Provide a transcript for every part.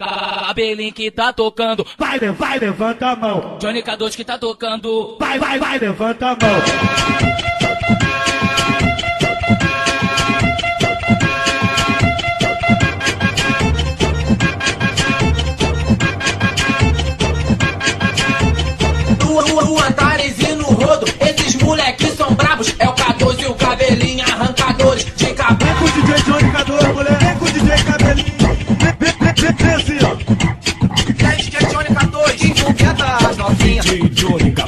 Cabelinho que tá tocando. Vai, vai, levanta a mão. Johnny K2 que tá tocando. Vai, vai, vai, levanta a mão. Rua, rua, rua, Antares e no rodo. Esses moleques são brabos. É o 14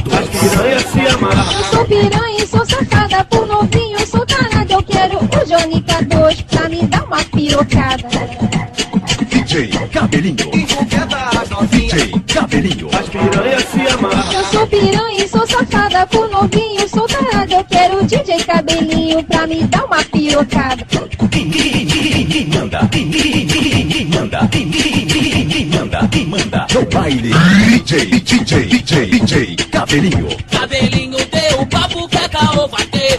Piranha se amarra. Eu sou piranha e sou safada por novinho, sou tarada. Eu quero o Johnny K2 pra me dar uma pirocada. DJ Cabelinho, as. DJ Cabelinho, Piranha se amarra. Eu sou piranha e sou safada por novinho, sou tarada. Eu quero o DJ Cabelinho pra me dar uma pirocada. quem manda, quem manda, quem manda, quem manda, no baile, DJ, DJ, DJ, DJ Cabelinho, Cabelinho deu papo que a caô vai ter.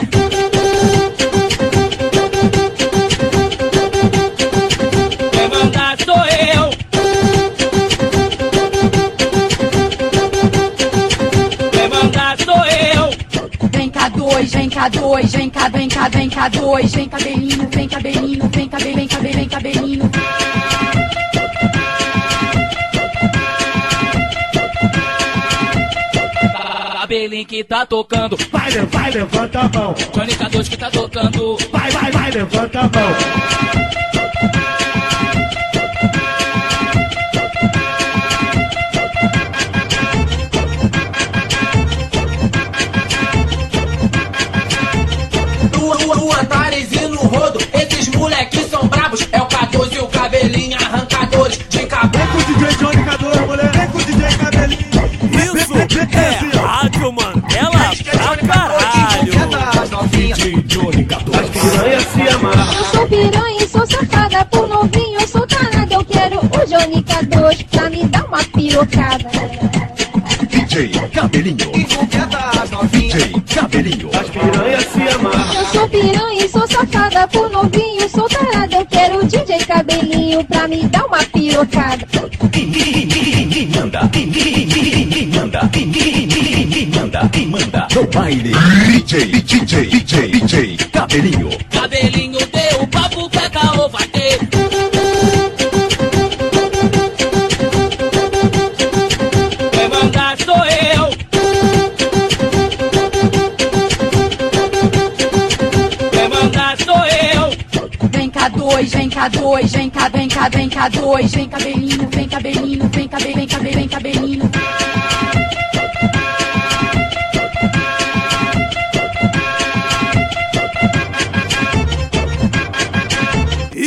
Quem mandar sou eu. Quem mandar sou eu. Vem cá dois, vem cá dois, vem cá, vem cá, vem cá dois, vem cabelinho, vem cabelinho, Cabelinho que tá tocando. Vai, vai, levanta a mão. Johnny K2 que tá tocando. Vai, vai, vai, levanta a mão. Rua, rua, rua, Antares e no rodo. Esses moleques Mandela que é Johnny pra 14. caralho. As novinhas. Piranha se amarra. Eu sou piranha e sou safada por novinho, eu sou tarada. Eu quero o Johnny K2 pra me dar uma pirocada. DJ Cabelinho, as. DJ Cabelinho, Piranha se amarra. Eu sou piranha e sou safada por novinho, eu sou tarada. Eu quero o DJ Cabelinho pra me dar uma pirocada. manda, quem manda, quem manda, quem manda, no baile, DJ, DJ, DJ, DJ Cabelinho, Cabelinho deu papo que a caô vai ter. Quem mandar sou eu. Quem mandar sou eu. Vem cá dois, vem cá dois, vem cá, vem cá, vem cá dois, vem cabelinho, vem cabelinho, vem cabelinho, vem cabelinho, vem cabelinho.